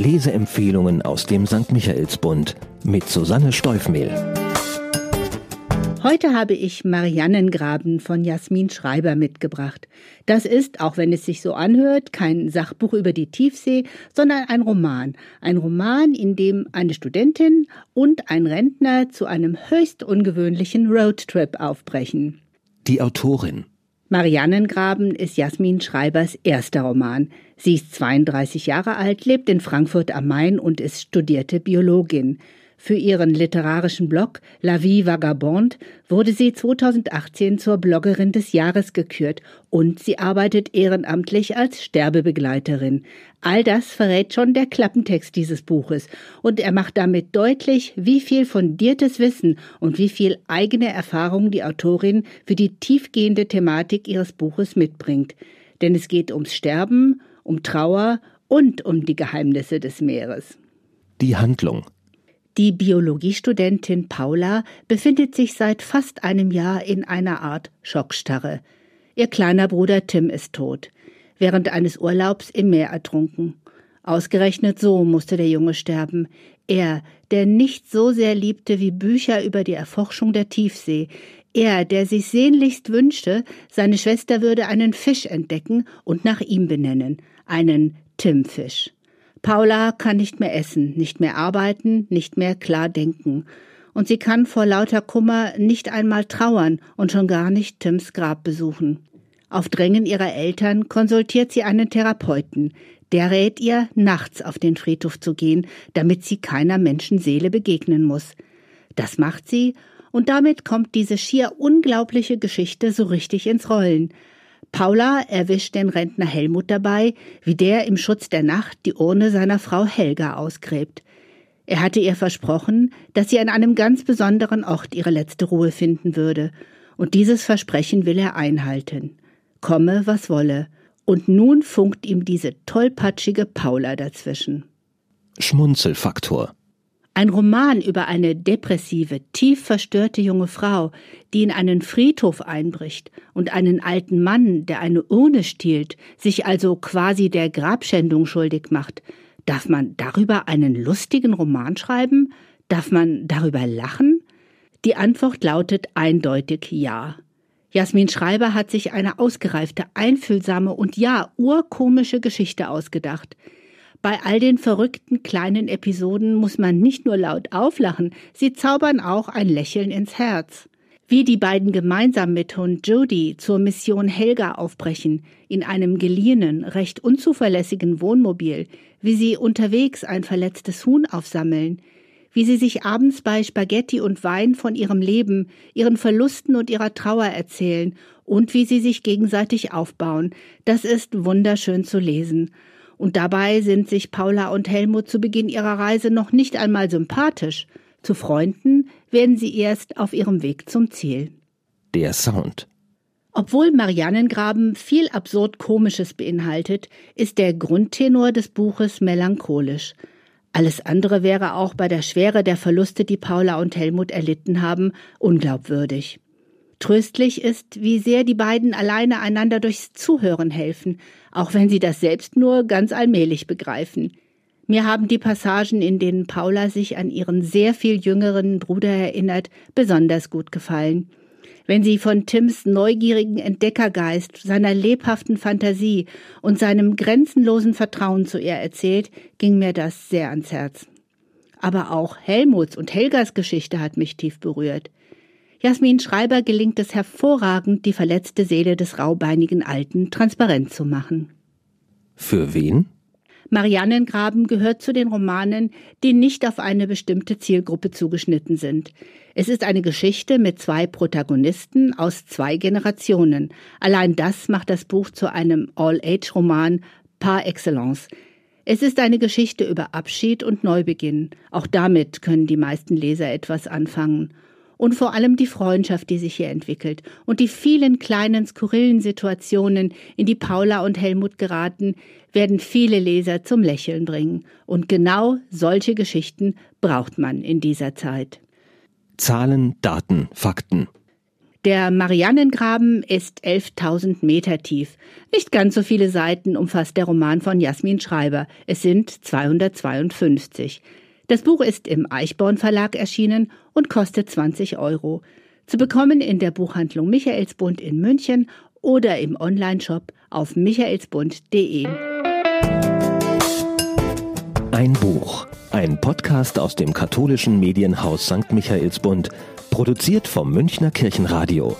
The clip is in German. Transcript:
Leseempfehlungen aus dem St. Michaelsbund mit Susanne Steufmehl. Heute habe ich Mariannengraben von Jasmin Schreiber mitgebracht. Das ist, auch wenn es sich so anhört, kein Sachbuch über die Tiefsee, sondern ein Roman. Ein Roman, in dem eine Studentin und ein Rentner zu einem höchst ungewöhnlichen Roadtrip aufbrechen. Die Autorin Mariannengraben ist Jasmin Schreibers erster Roman. Sie ist 32 Jahre alt, lebt in Frankfurt am Main und ist studierte Biologin. Für ihren literarischen Blog La Vie Vagabonde wurde sie 2018 zur Bloggerin des Jahres gekürt und sie arbeitet ehrenamtlich als Sterbebegleiterin. All das verrät schon der Klappentext dieses Buches und er macht damit deutlich, wie viel fundiertes Wissen und wie viel eigene Erfahrung die Autorin für die tiefgehende Thematik ihres Buches mitbringt. Denn es geht ums Sterben, um Trauer und um die Geheimnisse des Meeres. Die Handlung die Biologiestudentin Paula befindet sich seit fast einem Jahr in einer Art Schockstarre. Ihr kleiner Bruder Tim ist tot, während eines Urlaubs im Meer ertrunken. Ausgerechnet so musste der Junge sterben. Er, der nicht so sehr liebte wie Bücher über die Erforschung der Tiefsee, er, der sich sehnlichst wünschte, seine Schwester würde einen Fisch entdecken und nach ihm benennen, einen Timfisch. Paula kann nicht mehr essen, nicht mehr arbeiten, nicht mehr klar denken. Und sie kann vor lauter Kummer nicht einmal trauern und schon gar nicht Tims Grab besuchen. Auf Drängen ihrer Eltern konsultiert sie einen Therapeuten. Der rät ihr, nachts auf den Friedhof zu gehen, damit sie keiner Menschenseele begegnen muss. Das macht sie, und damit kommt diese schier unglaubliche Geschichte so richtig ins Rollen. Paula erwischt den Rentner Helmut dabei, wie der im Schutz der Nacht die Urne seiner Frau Helga ausgräbt. Er hatte ihr versprochen, dass sie an einem ganz besonderen Ort ihre letzte Ruhe finden würde, und dieses Versprechen will er einhalten. Komme, was wolle. Und nun funkt ihm diese tollpatschige Paula dazwischen. Schmunzelfaktor ein Roman über eine depressive, tief verstörte junge Frau, die in einen Friedhof einbricht und einen alten Mann, der eine Urne stiehlt, sich also quasi der Grabschändung schuldig macht. Darf man darüber einen lustigen Roman schreiben? Darf man darüber lachen? Die Antwort lautet eindeutig ja. Jasmin Schreiber hat sich eine ausgereifte, einfühlsame und ja urkomische Geschichte ausgedacht. Bei all den verrückten kleinen Episoden muss man nicht nur laut auflachen, sie zaubern auch ein Lächeln ins Herz. Wie die beiden gemeinsam mit Hund Jody zur Mission Helga aufbrechen, in einem geliehenen, recht unzuverlässigen Wohnmobil, wie sie unterwegs ein verletztes Huhn aufsammeln, wie sie sich abends bei Spaghetti und Wein von ihrem Leben, ihren Verlusten und ihrer Trauer erzählen und wie sie sich gegenseitig aufbauen, das ist wunderschön zu lesen. Und dabei sind sich Paula und Helmut zu Beginn ihrer Reise noch nicht einmal sympathisch. Zu Freunden werden sie erst auf ihrem Weg zum Ziel. Der Sound. Obwohl Mariannengraben viel absurd Komisches beinhaltet, ist der Grundtenor des Buches melancholisch. Alles andere wäre auch bei der Schwere der Verluste, die Paula und Helmut erlitten haben, unglaubwürdig. Tröstlich ist, wie sehr die beiden alleine einander durchs Zuhören helfen, auch wenn sie das selbst nur ganz allmählich begreifen. Mir haben die Passagen, in denen Paula sich an ihren sehr viel jüngeren Bruder erinnert, besonders gut gefallen. Wenn sie von Tims neugierigen Entdeckergeist, seiner lebhaften Fantasie und seinem grenzenlosen Vertrauen zu ihr erzählt, ging mir das sehr ans Herz. Aber auch Helmuts und Helgas Geschichte hat mich tief berührt. Jasmin Schreiber gelingt es hervorragend, die verletzte Seele des raubeinigen Alten transparent zu machen. Für wen? Mariannengraben gehört zu den Romanen, die nicht auf eine bestimmte Zielgruppe zugeschnitten sind. Es ist eine Geschichte mit zwei Protagonisten aus zwei Generationen. Allein das macht das Buch zu einem All-Age-Roman par excellence. Es ist eine Geschichte über Abschied und Neubeginn. Auch damit können die meisten Leser etwas anfangen und vor allem die Freundschaft, die sich hier entwickelt und die vielen kleinen skurrilen Situationen, in die Paula und Helmut geraten, werden viele Leser zum Lächeln bringen. Und genau solche Geschichten braucht man in dieser Zeit. Zahlen, Daten, Fakten. Der Mariannengraben ist 11.000 Meter tief. Nicht ganz so viele Seiten umfasst der Roman von Jasmin Schreiber. Es sind 252. Das Buch ist im Eichborn Verlag erschienen und kostet 20 Euro. Zu bekommen in der Buchhandlung Michaelsbund in München oder im Onlineshop auf michaelsbund.de. Ein Buch. Ein Podcast aus dem katholischen Medienhaus St. Michaelsbund Produziert vom Münchner Kirchenradio.